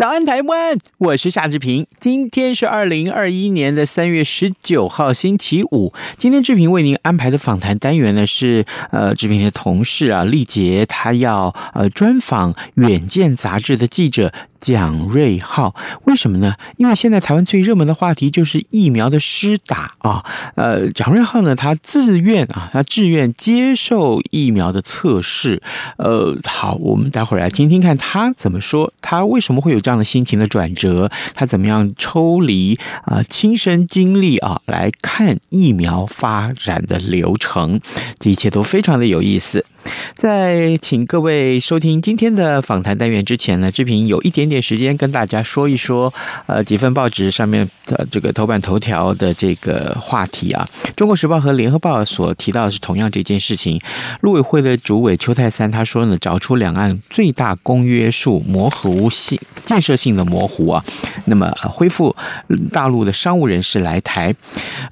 早安，台湾！我是夏志平。今天是二零二一年的三月十九号，星期五。今天志平为您安排的访谈单元呢，是呃，志平的同事啊，丽杰，他要呃专访《远见》杂志的记者蒋瑞浩。为什么呢？因为现在台湾最热门的话题就是疫苗的施打啊。呃，蒋瑞浩呢，他自愿啊，他自愿接受疫苗的测试。呃，好，我们待会儿来听听看他怎么说，他为什么会有这样。的心情的转折，他怎么样抽离啊、亲身经历啊，来看疫苗发展的流程，这一切都非常的有意思。在请各位收听今天的访谈单元之前呢，志平有一点点时间跟大家说一说，呃，几份报纸上面的这个头版头条的这个话题啊，《中国时报》和《联合报》所提到的是同样这件事情。陆委会的主委邱太三他说呢，找出两岸最大公约数模糊性、建设性的模糊啊，那么恢复大陆的商务人士来台。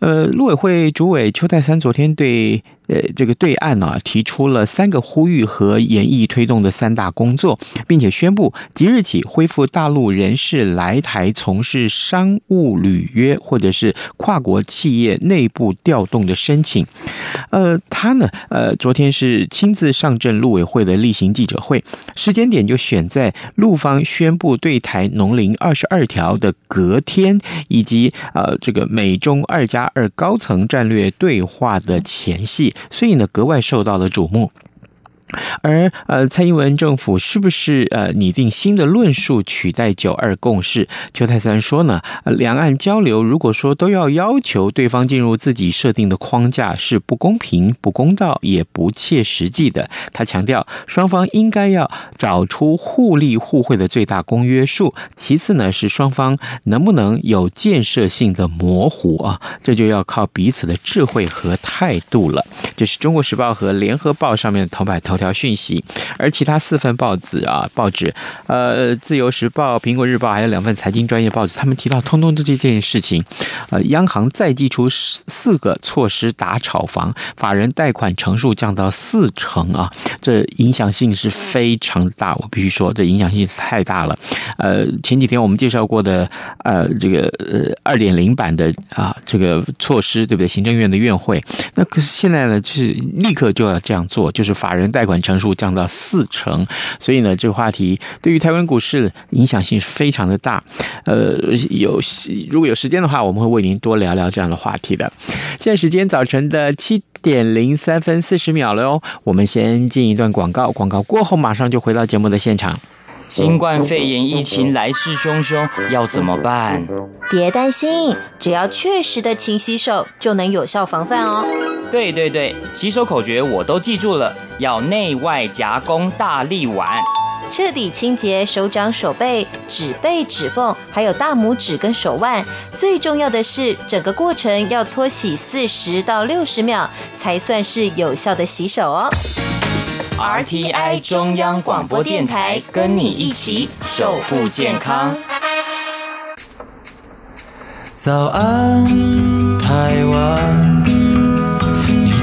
呃，陆委会主委邱太三昨天对。呃，这个对岸呢，提出了三个呼吁和研议推动的三大工作，并且宣布即日起恢复大陆人士来台从事商务履约或者是跨国企业内部调动的申请。呃，他呢，呃，昨天是亲自上阵陆委会的例行记者会，时间点就选在陆方宣布对台农林二十二条的隔天，以及呃，这个美中二加二高层战略对话的前夕。所以呢，格外受到了瞩目。而呃，蔡英文政府是不是呃拟定新的论述取代九二共识？邱太三说呢，两岸交流如果说都要要求对方进入自己设定的框架，是不公平、不公道，也不切实际的。他强调，双方应该要找出互利互惠的最大公约数，其次呢是双方能不能有建设性的模糊啊，这就要靠彼此的智慧和态度了。这是中国时报和联合报上面的头版头条讯息，而其他四份报纸啊，报纸，呃，《自由时报》、《苹果日报》还有两份财经专业报纸，他们提到通通的这件事情，呃，央行再祭出四个措施打炒房，法人贷款成数降到四成啊，这影响性是非常大，我必须说，这影响性太大了。呃，前几天我们介绍过的，呃，这个呃二点零版的啊，这个措施，对不对？行政院的院会，那可是现在呢，就是立刻就要这样做，就是法人贷款成数降到四成，所以呢，这个话题对于台湾股市影响性是非常的大。呃，有如果有时间的话，我们会为您多聊聊这样的话题的。现在时间早晨的七点零三分四十秒了哟，我们先进一段广告，广告过后马上就回到节目的现场。新冠肺炎疫情来势汹汹，要怎么办？别担心，只要确实的勤洗手，就能有效防范哦。对对对，洗手口诀我都记住了，要内外夹攻大力丸，彻底清洁手掌、手背、指背、指缝，还有大拇指跟手腕。最重要的是，整个过程要搓洗四十到六十秒，才算是有效的洗手哦。RTI 中央广播电台跟你一起守护健康。早安，台湾，你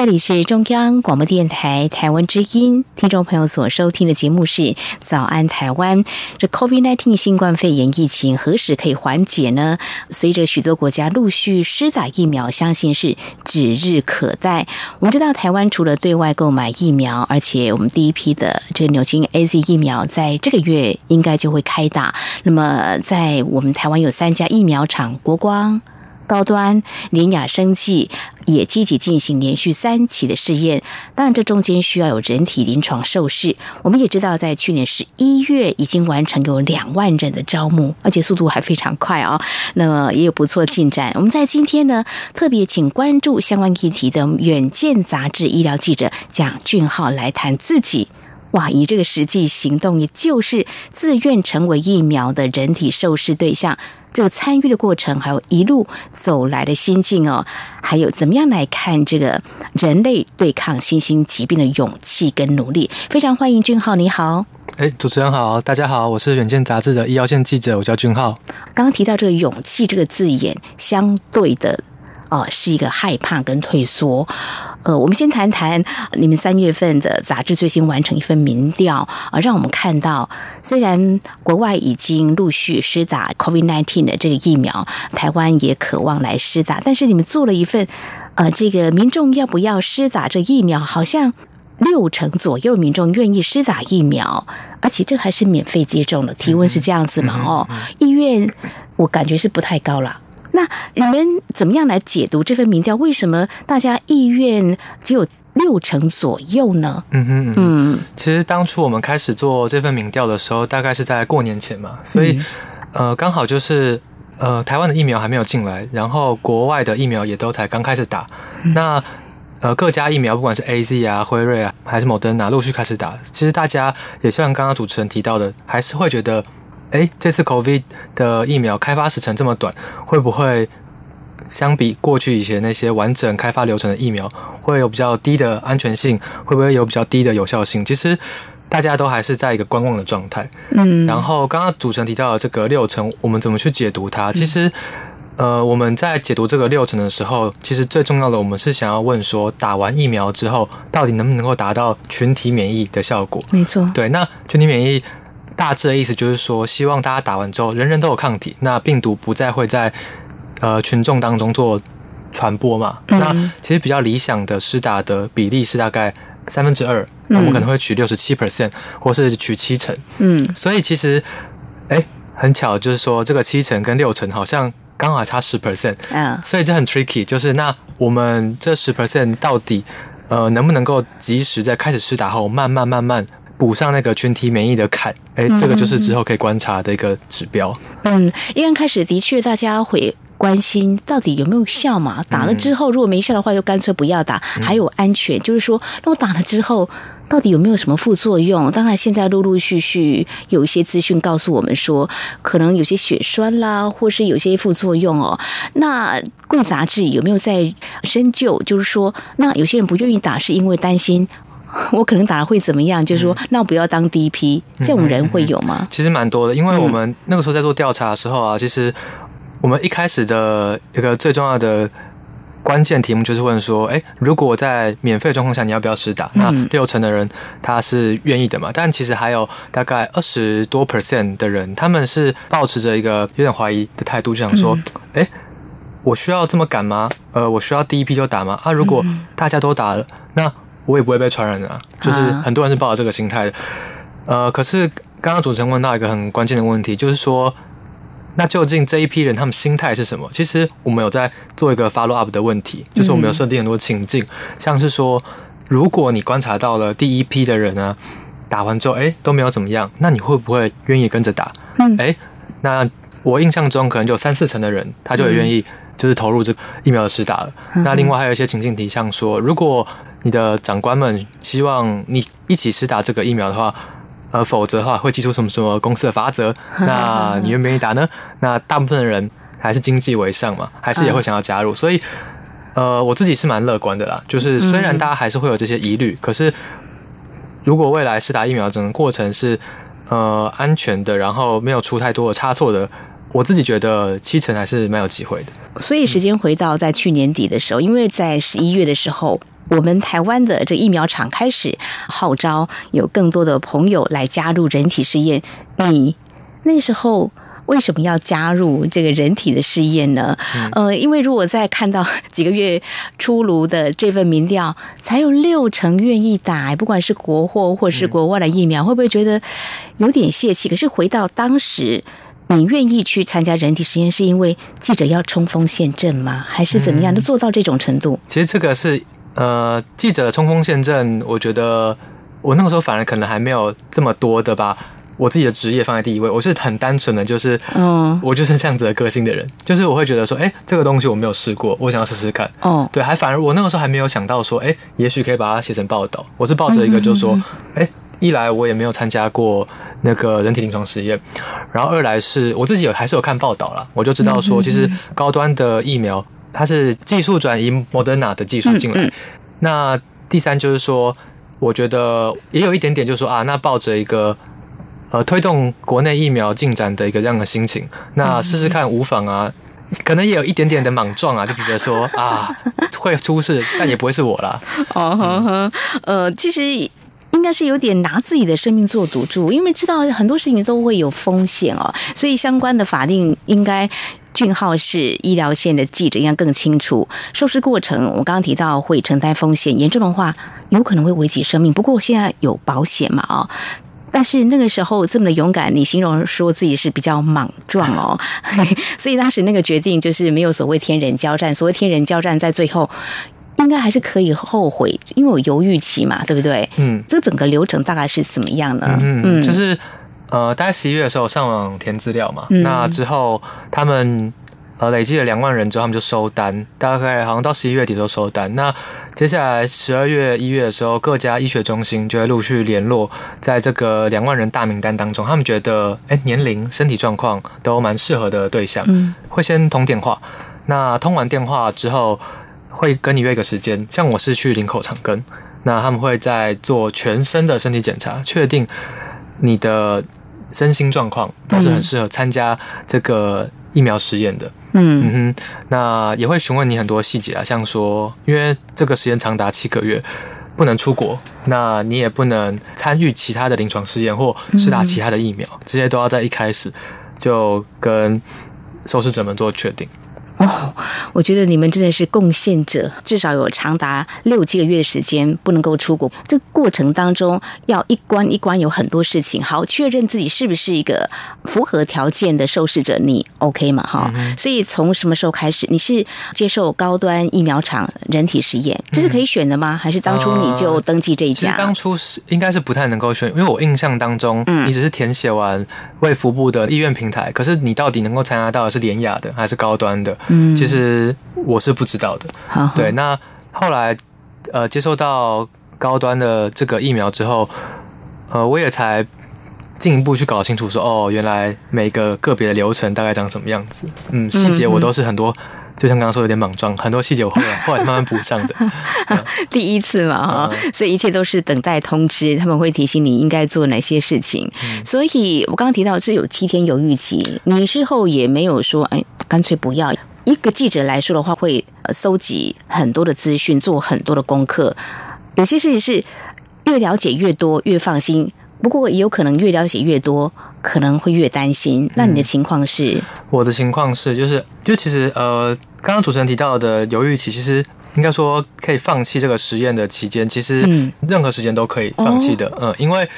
这里是中央广播电台台湾之音，听众朋友所收听的节目是《早安台湾》。这 COVID-19 新冠肺炎疫情何时可以缓解呢？随着许多国家陆续施打疫苗，相信是指日可待。我们知道，台湾除了对外购买疫苗，而且我们第一批的这个牛津 AZ 疫苗在这个月应该就会开打。那么，在我们台湾有三家疫苗厂，国光。高端联亚生计也积极进行连续三期的试验，当然这中间需要有人体临床受试。我们也知道，在去年十一月已经完成有两万人的招募，而且速度还非常快啊。那么也有不错进展。我们在今天呢，特别请关注相关议题的《远见》杂志医疗记者蒋俊浩来谈自己。哇！以这个实际行动，也就是自愿成为疫苗的人体受试对象，这个参与的过程，还有一路走来的心境哦，还有怎么样来看这个人类对抗新兴疾病的勇气跟努力？非常欢迎俊浩，你好。哎，主持人好，大家好，我是远见杂志的医药线记者，我叫俊浩。刚刚提到这个勇气这个字眼，相对的。哦，是一个害怕跟退缩。呃，我们先谈谈你们三月份的杂志最新完成一份民调啊，让我们看到，虽然国外已经陆续施打 COVID-19 的这个疫苗，台湾也渴望来施打，但是你们做了一份呃，这个民众要不要施打这疫苗，好像六成左右民众愿意施打疫苗，而且这还是免费接种的。提问是这样子嘛？哦，意愿我感觉是不太高了。那你们怎么样来解读这份民调？为什么大家意愿只有六成左右呢？嗯哼嗯，嗯，其实当初我们开始做这份民调的时候，大概是在过年前嘛，所以、嗯、呃，刚好就是呃，台湾的疫苗还没有进来，然后国外的疫苗也都才刚开始打。嗯、那呃，各家疫苗不管是 AZ 啊、辉瑞啊，还是某登啊陆续开始打，其实大家也像刚刚主持人提到的，还是会觉得。哎，这次 COVID 的疫苗开发时程这么短，会不会相比过去以前那些完整开发流程的疫苗，会有比较低的安全性？会不会有比较低的有效性？其实大家都还是在一个观望的状态。嗯，然后刚刚主持人提到的这个六成，我们怎么去解读它？其实，呃，我们在解读这个六成的时候，其实最重要的，我们是想要问说，打完疫苗之后，到底能不能够达到群体免疫的效果？没错，对，那群体免疫。大致的意思就是说，希望大家打完之后，人人都有抗体，那病毒不再会在呃群众当中做传播嘛。嗯、那其实比较理想的施打的比例是大概三分之二，那我们可能会取六十七 percent，或是取七成。嗯，所以其实哎、欸，很巧，就是说这个七成跟六成好像刚好差十 percent。嗯，所以这很 tricky，就是那我们这十 percent 到底呃能不能够及时在开始施打后，慢慢慢慢。补上那个群体免疫的坎，哎，这个就是之后可以观察的一个指标。嗯，一刚开始的确大家会关心到底有没有效嘛？打了之后如果没效的话，就干脆不要打。还有安全，就是说，那我打了之后到底有没有什么副作用？当然，现在陆陆续续有一些资讯告诉我们说，可能有些血栓啦，或是有些副作用哦。那贵杂志有没有在深究？就是说，那有些人不愿意打，是因为担心。我可能打了会怎么样？就是说，那我不要当第一批，这种人会有吗？其实蛮多的，因为我们那个时候在做调查的时候啊，其实我们一开始的一个最重要的关键题目就是问说，哎，如果在免费状况下，你要不要试打？那六成的人他是愿意的嘛？但其实还有大概二十多 percent 的人，他们是保持着一个有点怀疑的态度，就想说，哎，我需要这么赶吗？呃，我需要第一批就打吗？啊，如果大家都打了，那我也不会被传染的啊，就是很多人是抱着这个心态的，呃，可是刚刚主持人问到一个很关键的问题，就是说，那究竟这一批人他们心态是什么？其实我们有在做一个 follow up 的问题，就是我们有设定很多情境，像是说，如果你观察到了第一批的人呢，打完之后，哎，都没有怎么样，那你会不会愿意跟着打？哎，那我印象中可能就有三四成的人，他就会愿意。就是投入这个疫苗的施打了。那另外还有一些情境题，像说，如果你的长官们希望你一起施打这个疫苗的话，呃，否则的话会祭出什么什么公司的罚则，那你愿不愿意打呢？那大部分的人还是经济为上嘛，还是也会想要加入。所以，呃，我自己是蛮乐观的啦。就是虽然大家还是会有这些疑虑，可是如果未来施打疫苗整个过程是呃安全的，然后没有出太多的差错的。我自己觉得七成还是蛮有机会的。所以时间回到在去年底的时候，因为在十一月的时候，我们台湾的这个疫苗厂开始号召有更多的朋友来加入人体试验。你那时候为什么要加入这个人体的试验呢？嗯、呃，因为如果在看到几个月出炉的这份民调，才有六成愿意打，不管是国货或是国外的疫苗，嗯、会不会觉得有点泄气？可是回到当时，你愿意去参加人体实验，是因为记者要冲锋陷阵吗？还是怎么样？都做到这种程度？其实这个是。呃，记者的冲锋陷阵，我觉得我那个时候反而可能还没有这么多的把我自己的职业放在第一位。我是很单纯的，就是，嗯，我就是这样子的个性的人，就是我会觉得说，哎，这个东西我没有试过，我想要试试看。哦，对，还反而我那个时候还没有想到说，哎，也许可以把它写成报道。我是抱着一个就是说，哎，一来我也没有参加过那个人体临床实验，然后二来是我自己有还是有看报道啦，我就知道说，其实高端的疫苗。它是技术转移 Moderna 的技术进来，嗯嗯、那第三就是说，我觉得也有一点点，就是说啊，那抱着一个呃推动国内疫苗进展的一个这样的心情，那试试看无妨啊，可能也有一点点的莽撞啊，就觉得说啊会出事，但也不会是我啦。哦呵呵，呃，其实应该是有点拿自己的生命做赌注，因为知道很多事情都会有风险哦，所以相关的法令应该。俊浩是医疗线的记者，应该更清楚。受试过程，我刚刚提到会承担风险，严重的话有可能会危及生命。不过现在有保险嘛？哦，但是那个时候这么的勇敢，你形容说自己是比较莽撞哦。所以当时那个决定就是没有所谓天人交战，所谓天人交战在最后应该还是可以后悔，因为我犹豫期嘛，对不对？嗯，这整个流程大概是怎么样呢？嗯，就是。呃，大概十一月的时候上网填资料嘛，嗯、那之后他们呃累计了两万人之后，他们就收单，大概好像到十一月底都收单。那接下来十二月、一月的时候，各家医学中心就会陆续联络，在这个两万人大名单当中，他们觉得哎年龄、身体状况都蛮适合的对象，嗯、会先通电话。那通完电话之后，会跟你约一个时间，像我是去林口长庚，那他们会在做全身的身体检查，确定你的。身心状况都是很适合参加这个疫苗实验的。嗯嗯哼，那也会询问你很多细节啊，像说，因为这个实验长达七个月，不能出国，那你也不能参与其他的临床试验或试打其他的疫苗，这些都要在一开始就跟受试者们做确定。哦，我觉得你们真的是贡献者，至少有长达六七个月的时间不能够出国。这个过程当中要一关一关有很多事情，好确认自己是不是一个符合条件的受试者，你 OK 吗？哈、嗯，所以从什么时候开始？你是接受高端疫苗厂人体实验，这是可以选的吗？还是当初你就登记这一家？呃、当初是应该是不太能够选，因为我印象当中，你只是填写完卫福部的医院平台，可是你到底能够参加到的是联雅的还是高端的？嗯，其实我是不知道的。好好对，那后来呃接受到高端的这个疫苗之后，呃，我也才进一步去搞清楚说，哦，原来每个个别的流程大概长什么样子。嗯，细节我都是很多，嗯、就像刚刚说有点莽撞，很多细节我后来后来慢慢补上的。嗯、第一次嘛哈，嗯、所以一切都是等待通知，他们会提醒你应该做哪些事情。嗯、所以我刚刚提到是有七天犹豫期，你事后也没有说，哎。干脆不要。一个记者来说的话，会搜集很多的资讯，做很多的功课。有些事情是越了解越多越放心，不过也有可能越了解越多可能会越担心。那你的情况是？嗯，我的情况是，就是就其实呃，刚刚主持人提到的犹豫期，其实应该说可以放弃这个实验的期间，其实任何时间都可以放弃的。嗯，嗯，因为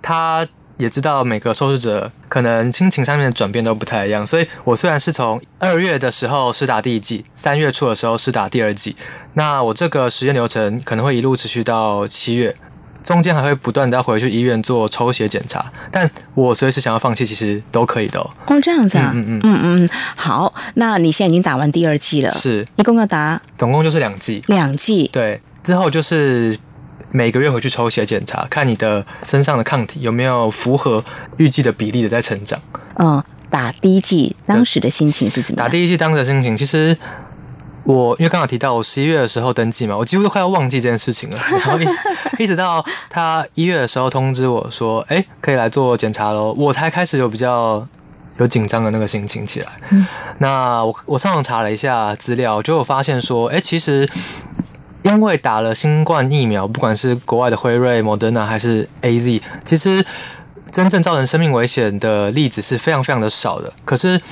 他。也知道每个受试者可能心情上面的转变都不太一样，所以我虽然是从二月的时候试打第一剂，三月初的时候试打第二剂，那我这个实验流程可能会一路持续到七月，中间还会不断的要回去医院做抽血检查，但我随时想要放弃，其实都可以的哦。哦，这样子啊，嗯嗯嗯嗯，好，那你现在已经打完第二剂了，是，一共要打，总共就是两剂，两剂，对，之后就是。每个月回去抽血检查，看你的身上的抗体有没有符合预计的比例的在成长。嗯，打第一剂当时的心情是怎么样？打第一剂当时的心情，其实我因为刚好提到我十一月的时候登记嘛，我几乎都快要忘记这件事情了。然后一直到他一月的时候通知我说，哎、欸，可以来做检查喽，我才开始有比较有紧张的那个心情起来。嗯、那我我上网查了一下资料，就有发现说，哎、欸，其实。因为打了新冠疫苗，不管是国外的辉瑞、莫德纳还是 AZ，其实真正造成生命危险的例子是非常非常的少的。可是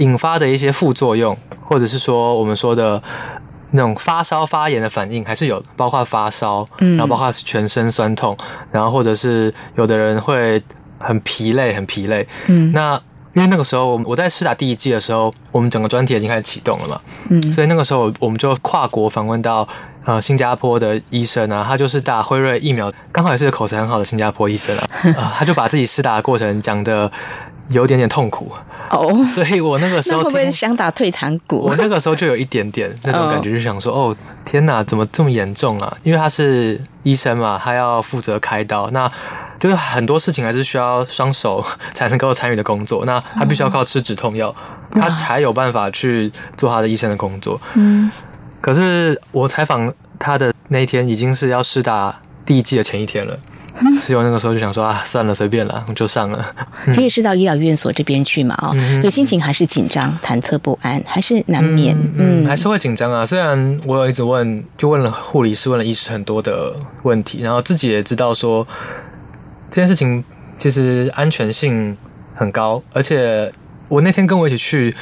引发的一些副作用，或者是说我们说的那种发烧发炎的反应，还是有，包括发烧，然后包括全身酸痛，然后或者是有的人会很疲累，很疲累。嗯，那。因为那个时候，我在试打第一季的时候，我们整个专题已经开始启动了嘛，嗯，所以那个时候我们就跨国访问到呃新加坡的医生啊，他就是打辉瑞疫苗，刚好也是个口才很好的新加坡医生啊，呃、他就把自己试打的过程讲得有点点痛苦哦，所以我那个时候会不会想打退堂鼓？我那个时候就有一点点那种感觉，就想说哦，天哪，怎么这么严重啊？因为他是医生嘛，他要负责开刀，那。就是很多事情还是需要双手才能够参与的工作，那他必须要靠吃止痛药，他才有办法去做他的医生的工作。嗯，可是我采访他的那一天已经是要试打第一季的前一天了，所以我那个时候就想说啊，算了，随便了，我就上了。这也是到医疗院所这边去嘛？哦，有心情还是紧张、忐忑不安，还是难免？嗯，还是会紧张啊。虽然我有一直问，就问了护理师、问了医师很多的问题，然后自己也知道说。这件事情其实安全性很高，而且我那天跟我一起去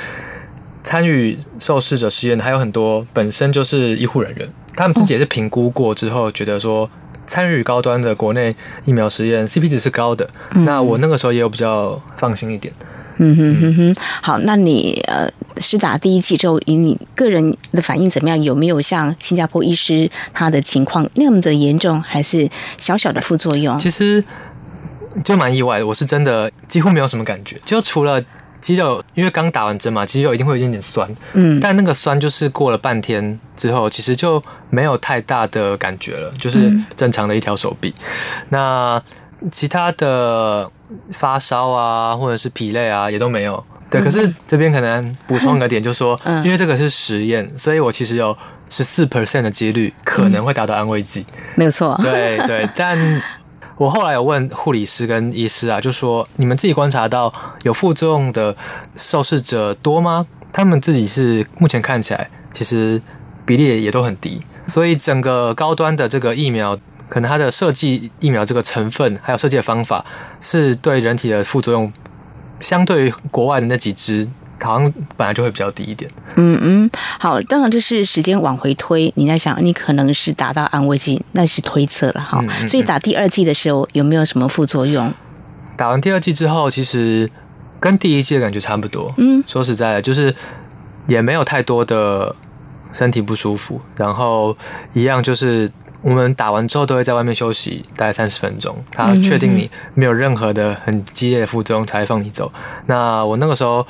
参与受试者实验的还有很多本身就是医护人员，他们自己也是评估过之后觉得说参与高端的国内疫苗实验 CP 值是高的，那我那个时候也有比较放心一点。嗯哼哼哼，好，那你呃施打第一剂之后，以你个人的反应怎么样？有没有像新加坡医师他的情况那么的严重，还是小小的副作用？其实。就蛮意外的，我是真的几乎没有什么感觉，就除了肌肉，因为刚打完针嘛，肌肉一定会有一点点酸，嗯，但那个酸就是过了半天之后，其实就没有太大的感觉了，就是正常的一条手臂。嗯、那其他的发烧啊，或者是疲累啊，也都没有。对，可是这边可能补充一个点，就是说，因为这个是实验，所以我其实有十四 percent 的几率可能会达到安慰剂，没有错。对对，但。我后来有问护理师跟医师啊，就说你们自己观察到有副作用的受试者多吗？他们自己是目前看起来其实比例也都很低，所以整个高端的这个疫苗，可能它的设计疫苗这个成分还有设计的方法，是对人体的副作用，相对于国外的那几支。好像本来就会比较低一点。嗯嗯，好，当然这是时间往回推，你在想，你可能是打到安慰剂，那是推测了哈。嗯嗯嗯，所以打第二剂的时候有没有什么副作用？打完第二剂之后，其实跟第一剂的感觉差不多。嗯，说实在的，就是也没有太多的身体不舒服，然后一样就是。我们打完之后都会在外面休息大概三十分钟，他确定你没有任何的很激烈的副作用才会放你走。那我那个时候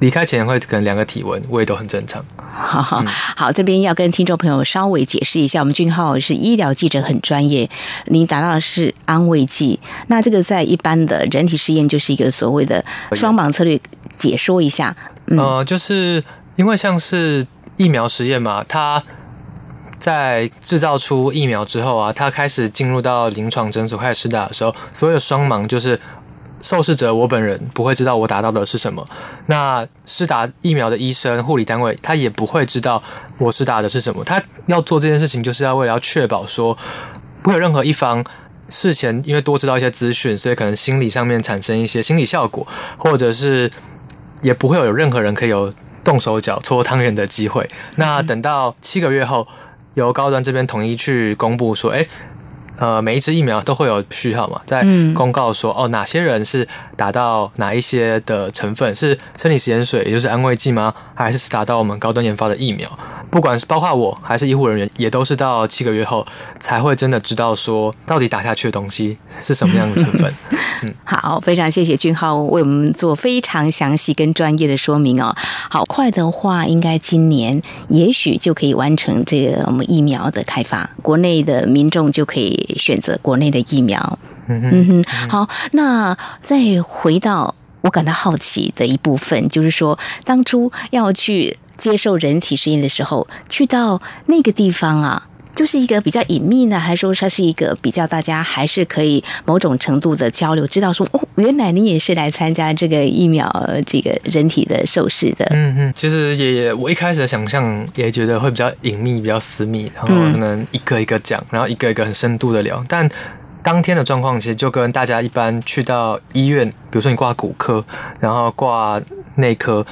离开前会可能量个体温，我也都很正常。好好，好，这边要跟听众朋友稍微解释一下，我们俊浩是医疗记者，很专业。你打到的是安慰剂，那这个在一般的人体实验就是一个所谓的双盲策略，解说一下。嗯、呃，就是因为像是疫苗实验嘛，它。在制造出疫苗之后啊，它开始进入到临床诊所开始施打的时候，所有的双盲就是受试者我本人不会知道我打到的是什么，那施打疫苗的医生、护理单位他也不会知道我施打的是什么。他要做这件事情，就是要为了要确保说，不会有任何一方事前因为多知道一些资讯，所以可能心理上面产生一些心理效果，或者是也不会有任何人可以有动手脚搓汤圆的机会。那等到七个月后。由高端这边统一去公布说，哎，呃，每一支疫苗都会有序号嘛，在公告说，哦，哪些人是达到哪一些的成分，是生理食盐水，也就是安慰剂吗？还是是打到我们高端研发的疫苗？不管是包括我还是医护人员，也都是到七个月后才会真的知道说，到底打下去的东西是什么样的成分。嗯，好，非常谢谢俊浩为我们做非常详细跟专业的说明哦。好快的话，应该今年也许就可以完成这个我们疫苗的开发，国内的民众就可以选择国内的疫苗。嗯哼，好，那再回到我感到好奇的一部分，就是说当初要去接受人体实验的时候，去到那个地方啊。就是一个比较隐秘呢，还是说它是一个比较大家还是可以某种程度的交流，知道说哦，原来你也是来参加这个疫苗这个人体的受试的。嗯嗯，其实也我一开始的想象也觉得会比较隐秘、比较私密，然后可能一个一个讲，然后一个一个很深度的聊。但当天的状况其实就跟大家一般去到医院，比如说你挂骨科，然后挂内科，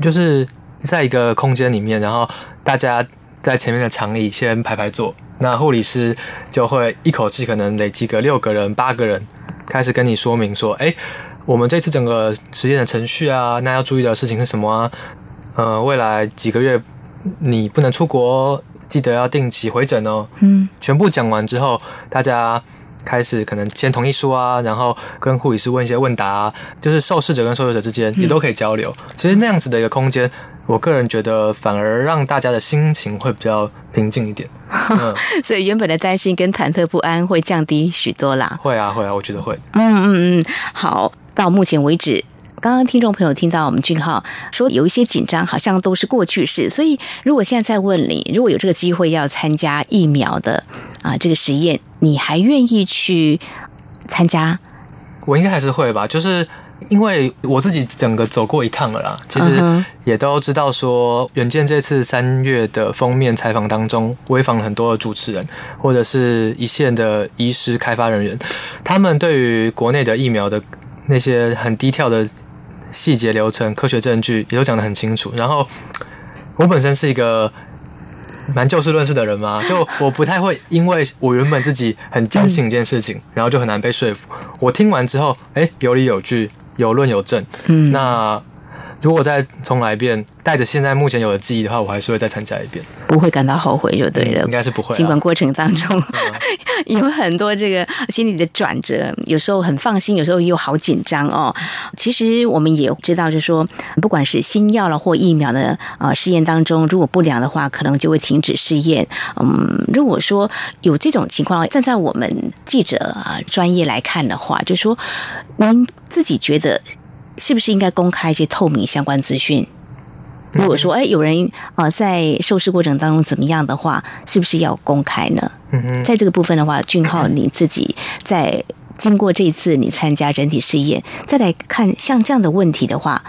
就是在一个空间里面，然后大家。在前面的长椅先排排坐，那护理师就会一口气可能累积个六个人、八个人，开始跟你说明说：“哎，我们这次整个实验的程序啊，那要注意的事情是什么啊？呃，未来几个月你不能出国，记得要定期回诊哦。”嗯，全部讲完之后，大家开始可能签同意书啊，然后跟护理师问一些问答啊，就是受试者跟受试者之间也都可以交流。其实那样子的一个空间。我个人觉得，反而让大家的心情会比较平静一点，嗯、所以原本的担心跟忐忑不安会降低许多啦。会啊，会啊，我觉得会。嗯嗯嗯，好，到目前为止，刚刚听众朋友听到我们俊浩说有一些紧张，好像都是过去式。所以，如果现在再问你，如果有这个机会要参加疫苗的啊这个实验，你还愿意去参加？我应该还是会吧，就是。因为我自己整个走过一趟了啦，其实也都知道说，远见这次三月的封面采访当中，采访了很多的主持人，或者是一线的医师、开发人员，他们对于国内的疫苗的那些很低调的细节流程、科学证据，也都讲得很清楚。然后我本身是一个。蛮就事论事的人嘛，就我不太会，因为我原本自己很坚信一件事情，然后就很难被说服。我听完之后，哎，有理有据，有论有证。嗯，那。如果再重来一遍，带着现在目前有的记忆的话，我还是会再参加一遍，不会感到后悔就对了。应该是不会。尽管过程当中、嗯、有很多这个心理的转折，有时候很放心，有时候又好紧张哦。其实我们也知道，就是说，不管是新药了或疫苗的啊试验当中，如果不良的话，可能就会停止试验。嗯，如果说有这种情况，站在我们记者啊专业来看的话，就是说您自己觉得。是不是应该公开一些透明相关资讯？如果说，哎，有人啊在受试过程当中怎么样的话，是不是要公开呢？嗯嗯，在这个部分的话，俊浩你自己在经过这一次你参加人体试验，再来看像这样的问题的话，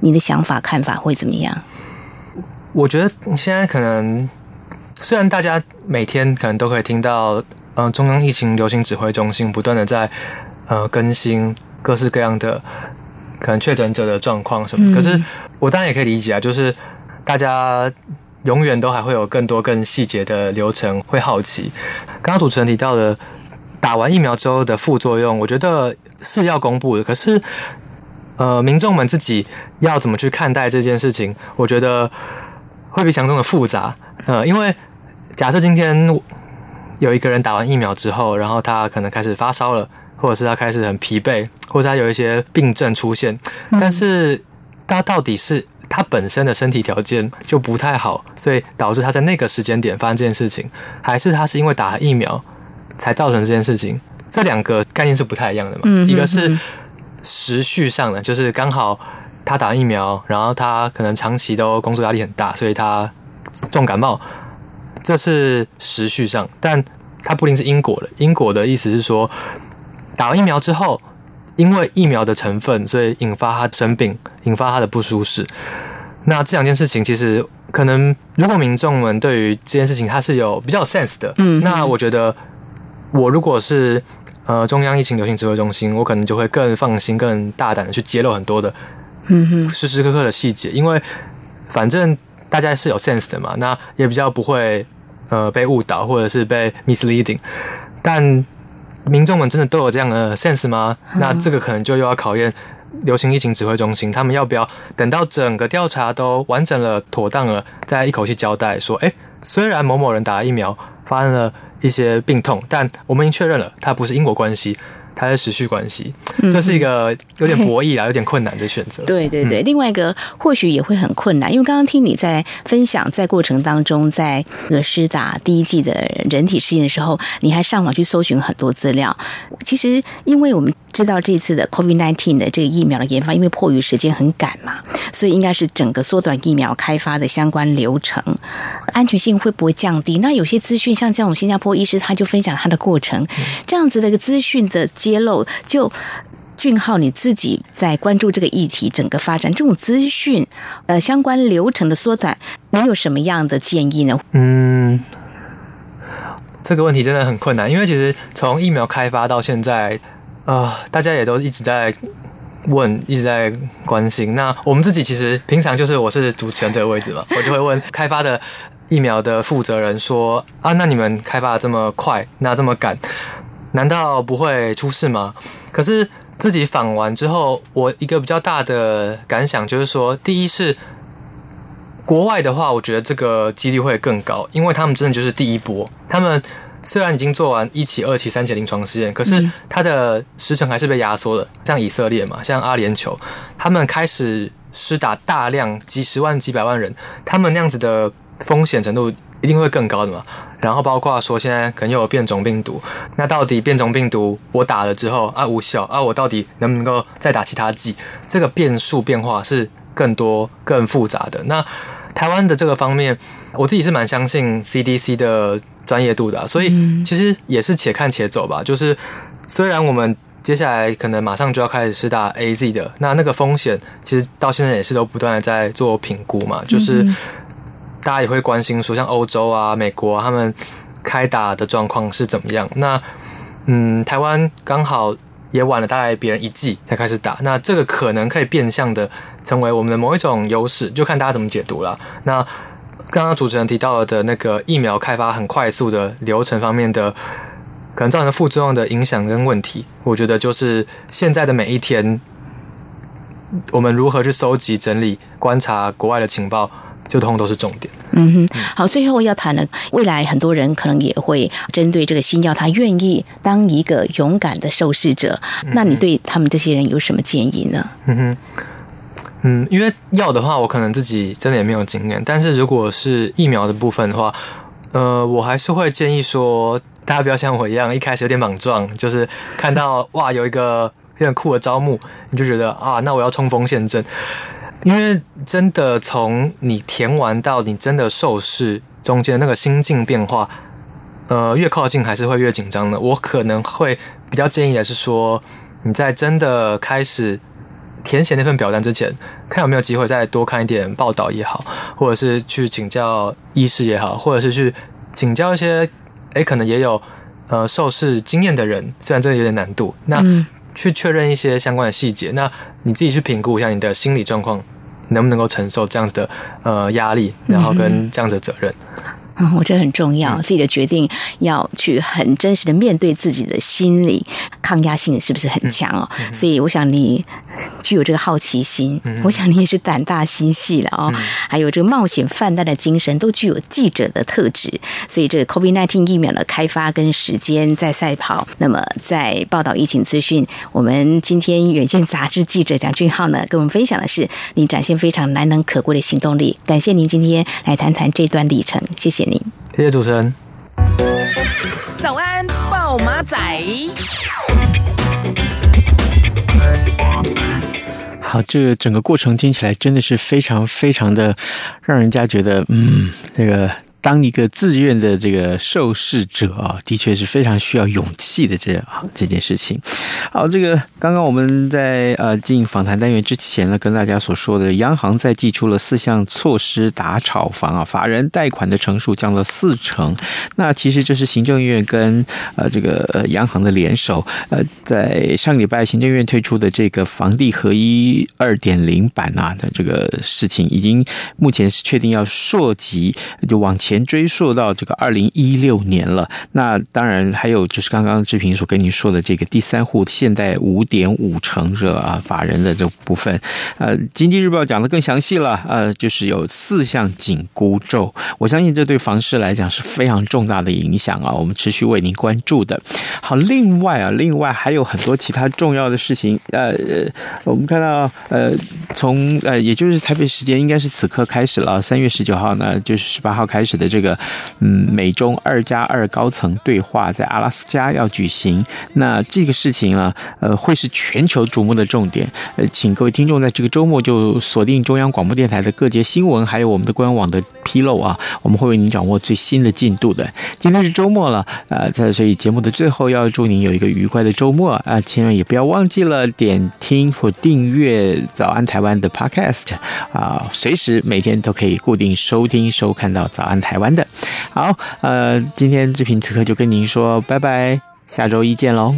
你的想法看法会怎么样？我觉得现在可能虽然大家每天可能都可以听到，呃，中央疫情流行指挥中心不断的在呃更新各式各样的。可能确诊者的状况什么，可是我当然也可以理解啊，就是大家永远都还会有更多更细节的流程会好奇。刚刚主持人提到的打完疫苗之后的副作用，我觉得是要公布的。可是，呃，民众们自己要怎么去看待这件事情，我觉得会比想中的复杂。呃，因为假设今天有一个人打完疫苗之后，然后他可能开始发烧了。或者是他开始很疲惫，或者他有一些病症出现，但是他到底是他本身的身体条件就不太好，所以导致他在那个时间点发生这件事情，还是他是因为打了疫苗才造成这件事情？这两个概念是不太一样的嘛？一个是时序上的，就是刚好他打疫苗，然后他可能长期都工作压力很大，所以他重感冒，这是时序上，但他不一定是因果的。因果的意思是说。打完疫苗之后，因为疫苗的成分，所以引发他生病，引发他的不舒适。那这两件事情，其实可能如果民众们对于这件事情他是有比较有 sense 的，嗯，那我觉得我如果是呃中央疫情流行指挥中心，我可能就会更放心、更大胆的去揭露很多的，嗯哼，时时刻刻的细节，因为反正大家是有 sense 的嘛，那也比较不会呃被误导或者是被 misleading，但。民众们真的都有这样的 sense 吗？那这个可能就又要考验流行疫情指挥中心，他们要不要等到整个调查都完整了、妥当了，再一口气交代说：诶，虽然某某人打了疫苗，发生了一些病痛，但我们已经确认了，它不是因果关系。它的时序关系，这是一个有点博弈啊，有点困难的选择。对对对，另外一个或许也会很困难，因为刚刚听你在分享，在过程当中，在呃施打第一季的人体试验的时候，你还上网去搜寻很多资料。其实，因为我们知道这次的 COVID-19 的这个疫苗的研发，因为迫于时间很赶嘛，所以应该是整个缩短疫苗开发的相关流程，安全性会不会降低？那有些资讯，像这种新加坡医师他就分享他的过程，这样子的一个资讯的揭露，就俊浩你自己在关注这个议题整个发展，这种资讯呃相关流程的缩短，你有什么样的建议呢？嗯。这个问题真的很困难，因为其实从疫苗开发到现在，啊、大家也都一直在问，一直在关心。那我们自己其实平常就是我是主持人这个位置嘛，我就会问开发的疫苗的负责人说：啊，那你们开发的这么快，那这么赶，难道不会出事吗？可是自己访完之后，我一个比较大的感想就是说，第一是。国外的话，我觉得这个几率会更高，因为他们真的就是第一波。他们虽然已经做完一期、二期、三期临床试验，可是它的时程还是被压缩了。像以色列嘛，像阿联酋，他们开始施打大量几十万、几百万人，他们那样子的风险程度一定会更高的嘛。然后包括说现在可能又有变种病毒，那到底变种病毒我打了之后啊无效啊，我到底能不能够再打其他剂？这个变数变化是更多、更复杂的。那台湾的这个方面，我自己是蛮相信 CDC 的专业度的啊，所以其实也是且看且走吧。就是虽然我们接下来可能马上就要开始施打 AZ 的，那那个风险其实到现在也是都不断的在做评估嘛。就是大家也会关心说，像欧洲啊、美国啊，他们开打的状况是怎么样？那嗯，台湾刚好。也晚了大概别人一季才开始打，那这个可能可以变相的成为我们的某一种优势，就看大家怎么解读了。那刚刚主持人提到的那个疫苗开发很快速的流程方面的可能造成的副作用的影响跟问题，我觉得就是现在的每一天，我们如何去收集、整理、观察国外的情报。就通通都是重点。嗯哼，好，最后要谈的，未来很多人可能也会针对这个新药，他愿意当一个勇敢的受试者。那你对他们这些人有什么建议呢？嗯哼，嗯，因为药的话，我可能自己真的也没有经验。但是如果是疫苗的部分的话，呃，我还是会建议说，大家不要像我一样，一开始有点莽撞，就是看到哇有一个有点酷的招募，你就觉得啊，那我要冲锋陷阵。因为真的从你填完到你真的受试中间那个心境变化，呃，越靠近还是会越紧张的。我可能会比较建议的是说，你在真的开始填写那份表单之前，看有没有机会再多看一点报道也好，或者是去请教医师也好，或者是去请教一些诶可能也有呃受试经验的人，虽然这个有点难度，那去确认一些相关的细节，那你自己去评估一下你的心理状况。能不能够承受这样子的呃压力，然后跟这样子的责任？嗯，我觉得很重要，自己的决定要去很真实的面对自己的心理抗压性是不是很强哦？嗯嗯、所以我想你具有这个好奇心，嗯、我想你也是胆大心细了哦，嗯、还有这个冒险犯难的精神，都具有记者的特质。所以这个 COVID-19 疫苗的开发跟时间在赛跑，那么在报道疫情资讯，我们今天远见杂志记者蒋俊浩呢，跟我们分享的是你展现非常难能可贵的行动力。感谢您今天来谈谈这段历程，谢谢。谢谢主持人。早安，暴马仔。好，这个整个过程听起来真的是非常非常的，让人家觉得，嗯，这个。当一个自愿的这个受试者啊，的确是非常需要勇气的这啊这件事情。好，这个刚刚我们在呃进访谈单元之前呢，跟大家所说的，央行在祭出了四项措施打炒房啊，法人贷款的成数降了四成。那其实这是行政院跟呃这个央行的联手，呃，在上礼拜行政院推出的这个房地合一二点零版啊的这个事情，已经目前是确定要溯及就往前。追溯到这个二零一六年了，那当然还有就是刚刚志平所跟您说的这个第三户现在五点五成热啊法人的这部分，呃，经济日报讲的更详细了，呃，就是有四项紧箍咒，我相信这对房市来讲是非常重大的影响啊，我们持续为您关注的。好，另外啊，另外还有很多其他重要的事情，呃，我们看到呃，从呃，也就是台北时间应该是此刻开始了，三月十九号呢，就是十八号开始。的这个嗯美中二加二高层对话在阿拉斯加要举行。那这个事情呢，呃，会是全球瞩目的重点。呃，请各位听众在这个周末就锁定中央广播电台的各节新闻，还有我们的官网的披露啊，我们会为您掌握最新的进度的。今天是周末了，呃，在所以节目的最后要祝您有一个愉快的周末啊，千万也不要忘记了点听或订阅早安台湾的 Podcast 啊，随时每天都可以固定收听收看到早安台湾的。好，呃，今天志平此刻就跟您说拜拜，下周一见喽。